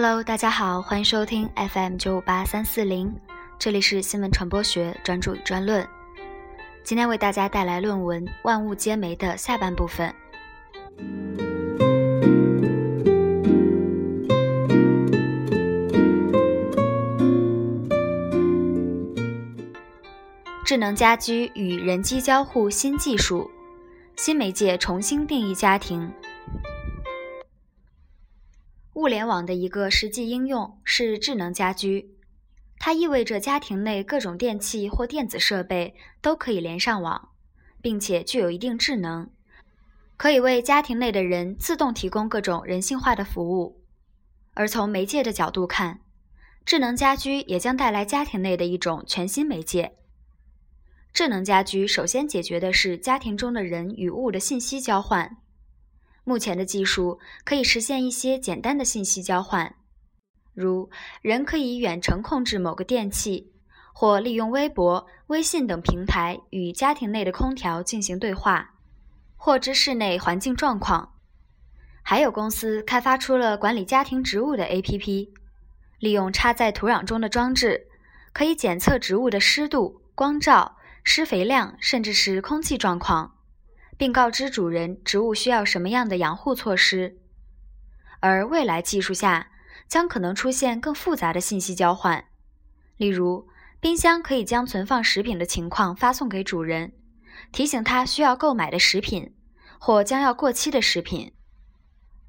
Hello，大家好，欢迎收听 FM 九五八三四零，这里是新闻传播学专注与专论。今天为大家带来论文《万物皆媒》的下半部分。智能家居与人机交互新技术，新媒介重新定义家庭。物联网的一个实际应用是智能家居，它意味着家庭内各种电器或电子设备都可以连上网，并且具有一定智能，可以为家庭内的人自动提供各种人性化的服务。而从媒介的角度看，智能家居也将带来家庭内的一种全新媒介。智能家居首先解决的是家庭中的人与物的信息交换。目前的技术可以实现一些简单的信息交换，如人可以远程控制某个电器，或利用微博、微信等平台与家庭内的空调进行对话，获知室内环境状况。还有公司开发出了管理家庭植物的 APP，利用插在土壤中的装置，可以检测植物的湿度、光照、施肥量，甚至是空气状况。并告知主人植物需要什么样的养护措施，而未来技术下将可能出现更复杂的信息交换，例如冰箱可以将存放食品的情况发送给主人，提醒他需要购买的食品或将要过期的食品。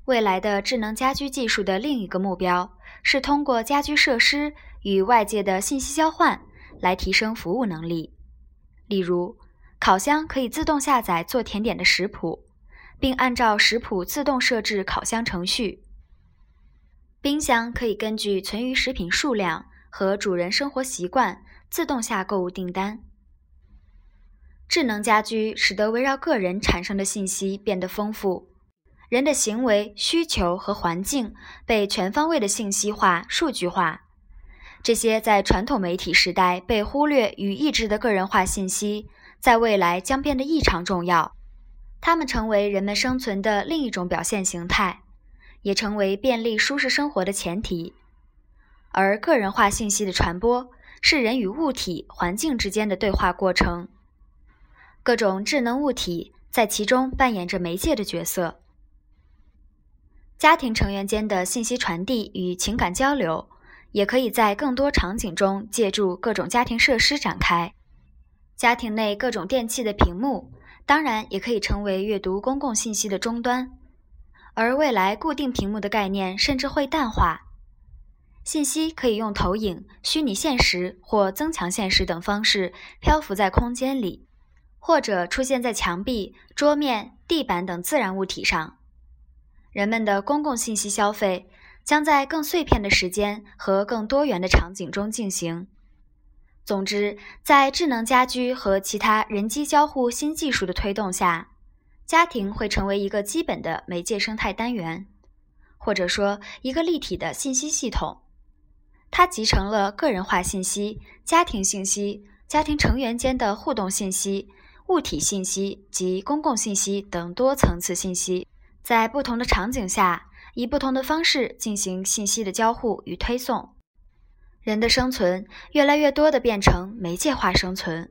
未来的智能家居技术的另一个目标是通过家居设施与外界的信息交换来提升服务能力，例如。烤箱可以自动下载做甜点的食谱，并按照食谱自动设置烤箱程序。冰箱可以根据存余食品数量和主人生活习惯自动下购物订单。智能家居使得围绕个人产生的信息变得丰富，人的行为、需求和环境被全方位的信息化、数据化。这些在传统媒体时代被忽略与抑制的个人化信息。在未来将变得异常重要，它们成为人们生存的另一种表现形态，也成为便利舒适生活的前提。而个人化信息的传播是人与物体、环境之间的对话过程，各种智能物体在其中扮演着媒介的角色。家庭成员间的信息传递与情感交流，也可以在更多场景中借助各种家庭设施展开。家庭内各种电器的屏幕，当然也可以成为阅读公共信息的终端，而未来固定屏幕的概念甚至会淡化。信息可以用投影、虚拟现实或增强现实等方式漂浮在空间里，或者出现在墙壁、桌面、地板等自然物体上。人们的公共信息消费将在更碎片的时间和更多元的场景中进行。总之，在智能家居和其他人机交互新技术的推动下，家庭会成为一个基本的媒介生态单元，或者说一个立体的信息系统。它集成了个人化信息、家庭信息、家庭成员间的互动信息、物体信息及公共信息等多层次信息，在不同的场景下以不同的方式进行信息的交互与推送。人的生存越来越多的变成媒介化生存。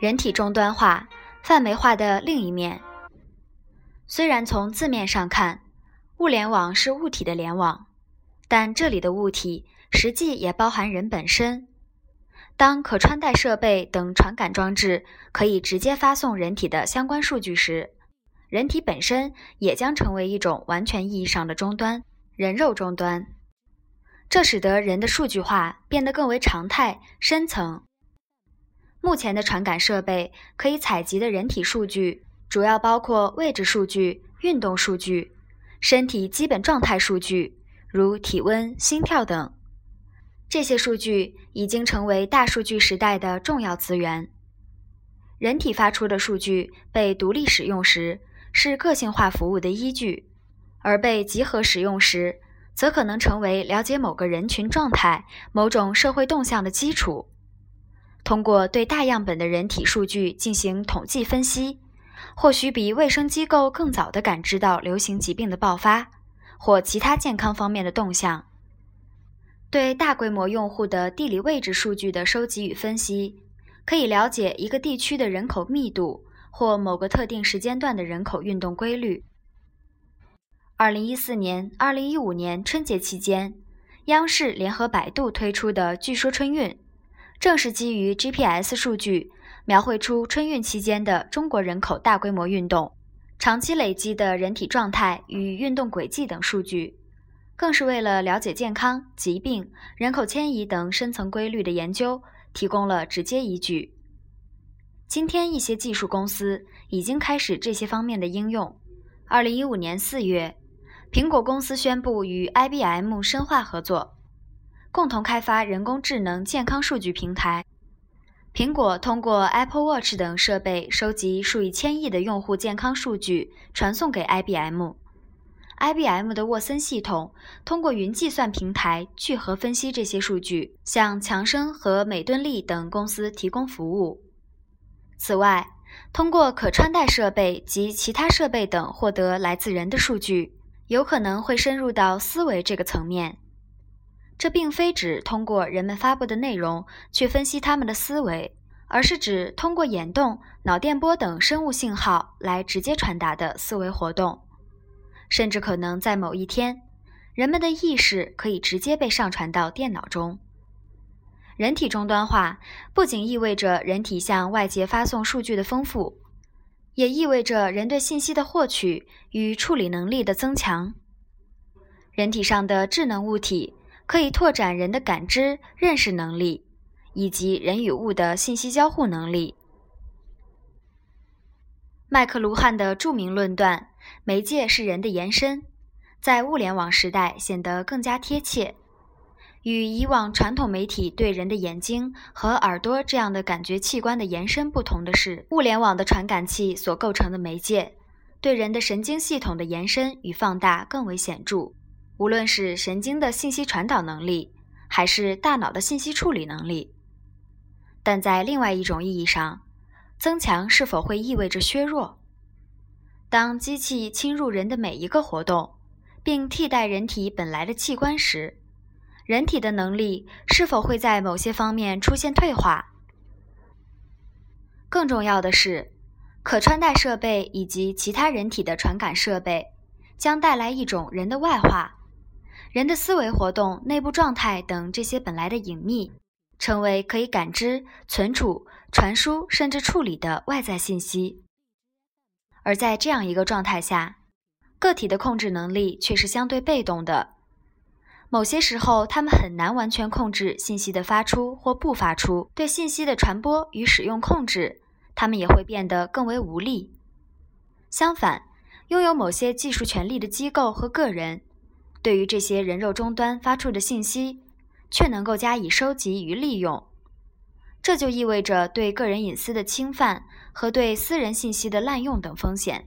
人体终端化、泛媒化的另一面，虽然从字面上看，物联网是物体的联网，但这里的物体实际也包含人本身。当可穿戴设备等传感装置可以直接发送人体的相关数据时，人体本身也将成为一种完全意义上的终端——人肉终端。这使得人的数据化变得更为常态、深层。目前的传感设备可以采集的人体数据，主要包括位置数据、运动数据、身体基本状态数据，如体温、心跳等。这些数据已经成为大数据时代的重要资源。人体发出的数据被独立使用时，是个性化服务的依据；而被集合使用时，则可能成为了解某个人群状态、某种社会动向的基础。通过对大样本的人体数据进行统计分析，或许比卫生机构更早地感知到流行疾病的爆发或其他健康方面的动向。对大规模用户的地理位置数据的收集与分析，可以了解一个地区的人口密度或某个特定时间段的人口运动规律。二零一四年、二零一五年春节期间，央视联合百度推出的《据说春运》。正是基于 GPS 数据描绘出春运期间的中国人口大规模运动、长期累积的人体状态与运动轨迹等数据，更是为了了解健康、疾病、人口迁移等深层规律的研究提供了直接依据。今天，一些技术公司已经开始这些方面的应用。二零一五年四月，苹果公司宣布与 IBM 深化合作。共同开发人工智能健康数据平台。苹果通过 Apple Watch 等设备收集数以千亿的用户健康数据，传送给 IBM。IBM 的沃森系统通过云计算平台聚合分析这些数据，向强生和美敦力等公司提供服务。此外，通过可穿戴设备及其他设备等获得来自人的数据，有可能会深入到思维这个层面。这并非指通过人们发布的内容去分析他们的思维，而是指通过眼动、脑电波等生物信号来直接传达的思维活动。甚至可能在某一天，人们的意识可以直接被上传到电脑中。人体终端化不仅意味着人体向外界发送数据的丰富，也意味着人对信息的获取与处理能力的增强。人体上的智能物体。可以拓展人的感知、认识能力，以及人与物的信息交互能力。麦克卢汉的著名论断“媒介是人的延伸”在物联网时代显得更加贴切。与以往传统媒体对人的眼睛和耳朵这样的感觉器官的延伸不同的是，物联网的传感器所构成的媒介对人的神经系统的延伸与放大更为显著。无论是神经的信息传导能力，还是大脑的信息处理能力，但在另外一种意义上，增强是否会意味着削弱？当机器侵入人的每一个活动，并替代人体本来的器官时，人体的能力是否会在某些方面出现退化？更重要的是，可穿戴设备以及其他人体的传感设备将带来一种人的外化。人的思维活动、内部状态等这些本来的隐秘，成为可以感知、存储、传输甚至处理的外在信息。而在这样一个状态下，个体的控制能力却是相对被动的。某些时候，他们很难完全控制信息的发出或不发出，对信息的传播与使用控制，他们也会变得更为无力。相反，拥有某些技术权利的机构和个人。对于这些人肉终端发出的信息，却能够加以收集与利用，这就意味着对个人隐私的侵犯和对私人信息的滥用等风险。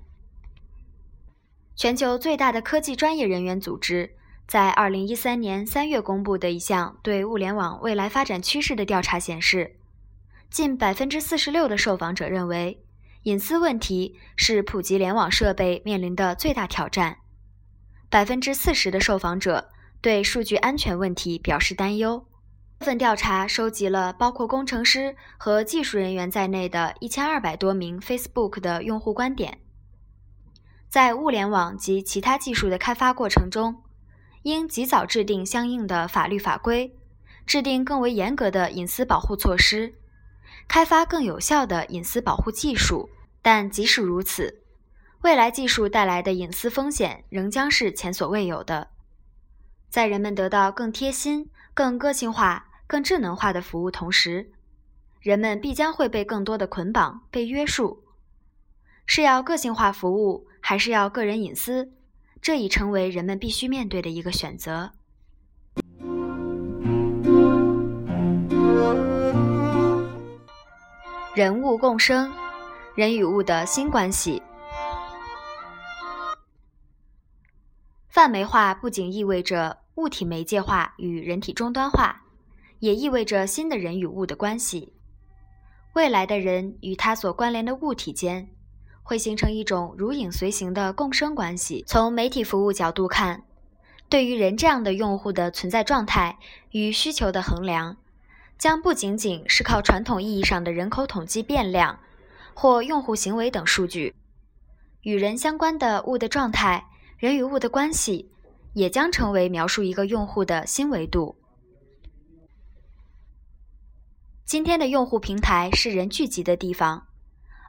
全球最大的科技专业人员组织在2013年3月公布的一项对物联网未来发展趋势的调查显示，近46%的受访者认为，隐私问题是普及联网设备面临的最大挑战。百分之四十的受访者对数据安全问题表示担忧。这份调查收集了包括工程师和技术人员在内的一千二百多名 Facebook 的用户观点。在物联网及其他技术的开发过程中，应及早制定相应的法律法规，制定更为严格的隐私保护措施，开发更有效的隐私保护技术。但即使如此，未来技术带来的隐私风险仍将是前所未有的。在人们得到更贴心、更个性化、更智能化的服务同时，人们必将会被更多的捆绑、被约束。是要个性化服务，还是要个人隐私？这已成为人们必须面对的一个选择。人物共生，人与物的新关系。泛媒化不仅意味着物体媒介化与人体终端化，也意味着新的人与物的关系。未来的人与他所关联的物体间会形成一种如影随形的共生关系。从媒体服务角度看，对于人这样的用户的存在状态与需求的衡量，将不仅仅是靠传统意义上的人口统计变量或用户行为等数据，与人相关的物的状态、人与物的关系，也将成为描述一个用户的新维度。今天的用户平台是人聚集的地方，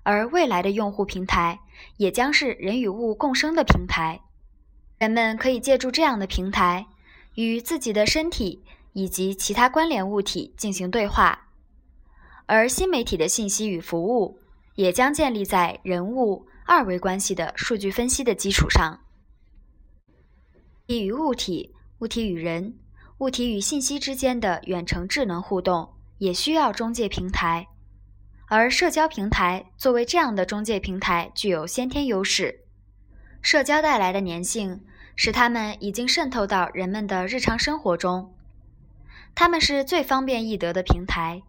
而未来的用户平台也将是人与物共生的平台。人们可以借助这样的平台，与自己的身体以及其他关联物体进行对话，而新媒体的信息与服务也将建立在人物二维关系的数据分析的基础上。体与物体、物体与人、物体与信息之间的远程智能互动。也需要中介平台，而社交平台作为这样的中介平台具有先天优势。社交带来的粘性使它们已经渗透到人们的日常生活中，它们是最方便易得的平台。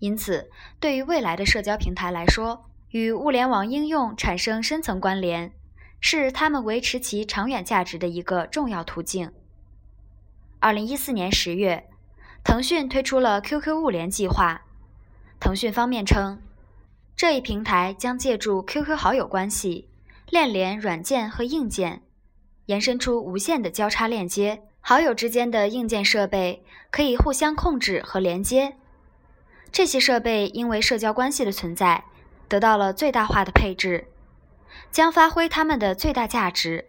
因此，对于未来的社交平台来说，与物联网应用产生深层关联，是他们维持其长远价值的一个重要途径。二零一四年十月。腾讯推出了 QQ 物联计划。腾讯方面称，这一平台将借助 QQ 好友关系链联软件和硬件，延伸出无限的交叉链接。好友之间的硬件设备可以互相控制和连接。这些设备因为社交关系的存在，得到了最大化的配置，将发挥它们的最大价值。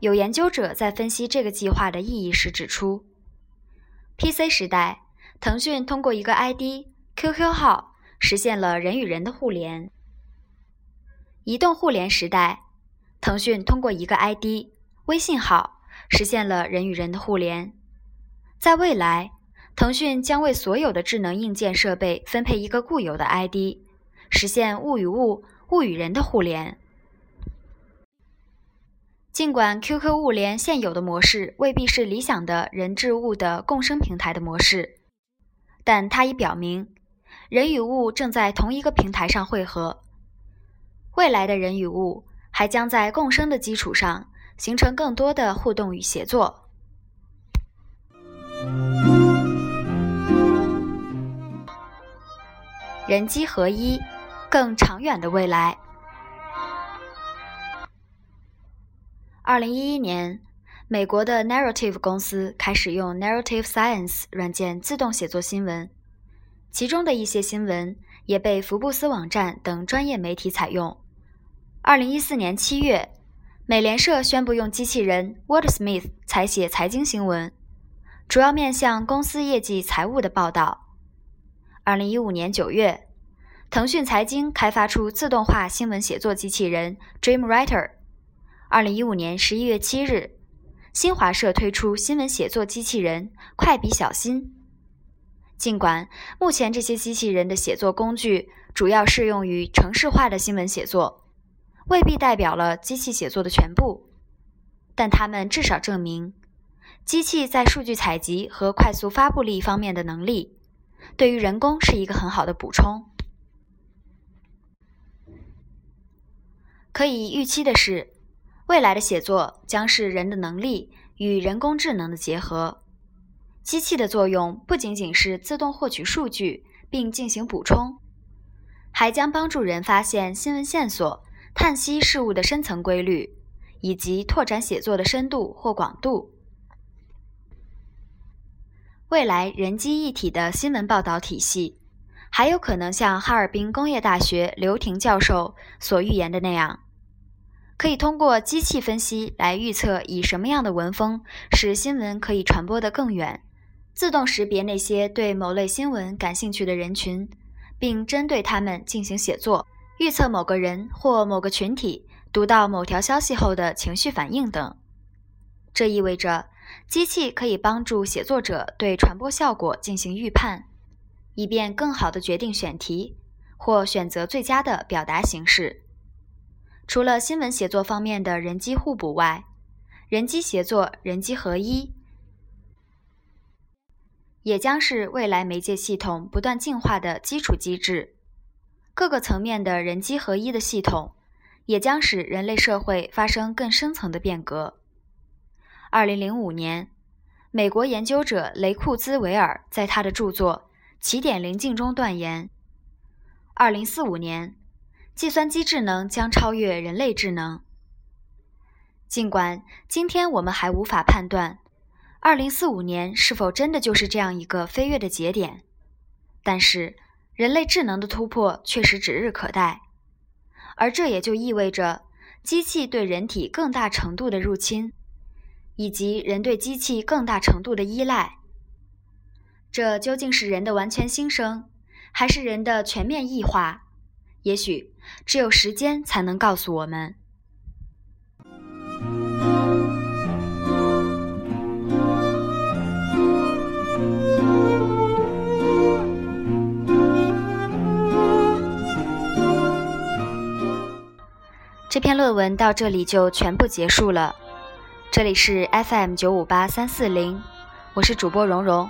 有研究者在分析这个计划的意义时指出。PC 时代，腾讯通过一个 ID、QQ 号实现了人与人的互联。移动互联时代，腾讯通过一个 ID、微信号实现了人与人的互联。在未来，腾讯将为所有的智能硬件设备分配一个固有的 ID，实现物与物、物与人的互联。尽管 QQ 物联现有的模式未必是理想的人质物的共生平台的模式，但它已表明，人与物正在同一个平台上汇合。未来的人与物还将在共生的基础上形成更多的互动与协作。人机合一，更长远的未来。二零一一年，美国的 Narrative 公司开始用 Narrative Science 软件自动写作新闻，其中的一些新闻也被福布斯网站等专业媒体采用。二零一四年七月，美联社宣布用机器人 Wordsmith 采写财经新闻，主要面向公司业绩、财务的报道。二零一五年九月，腾讯财经开发出自动化新闻写作机器人 DreamWriter。二零一五年十一月七日，新华社推出新闻写作机器人“快笔小新”。尽管目前这些机器人的写作工具主要适用于城市化的新闻写作，未必代表了机器写作的全部，但它们至少证明，机器在数据采集和快速发布力方面的能力，对于人工是一个很好的补充。可以预期的是。未来的写作将是人的能力与人工智能的结合。机器的作用不仅仅是自动获取数据并进行补充，还将帮助人发现新闻线索、探析事物的深层规律，以及拓展写作的深度或广度。未来人机一体的新闻报道体系，还有可能像哈尔滨工业大学刘婷教授所预言的那样。可以通过机器分析来预测以什么样的文风使新闻可以传播得更远，自动识别那些对某类新闻感兴趣的人群，并针对他们进行写作，预测某个人或某个群体读到某条消息后的情绪反应等。这意味着机器可以帮助写作者对传播效果进行预判，以便更好地决定选题或选择最佳的表达形式。除了新闻写作方面的人机互补外，人机协作、人机合一也将是未来媒介系统不断进化的基础机制。各个层面的人机合一的系统，也将使人类社会发生更深层的变革。二零零五年，美国研究者雷库兹维尔在他的著作《起点临近》中断言：二零四五年，计算机智能将超越人类智能。尽管今天我们还无法判断二零四五年是否真的就是这样一个飞跃的节点，但是。人类智能的突破确实指日可待，而这也就意味着机器对人体更大程度的入侵，以及人对机器更大程度的依赖。这究竟是人的完全新生，还是人的全面异化？也许只有时间才能告诉我们。这篇论文到这里就全部结束了。这里是 FM 九五八三四零，我是主播蓉蓉，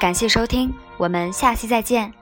感谢收听，我们下期再见。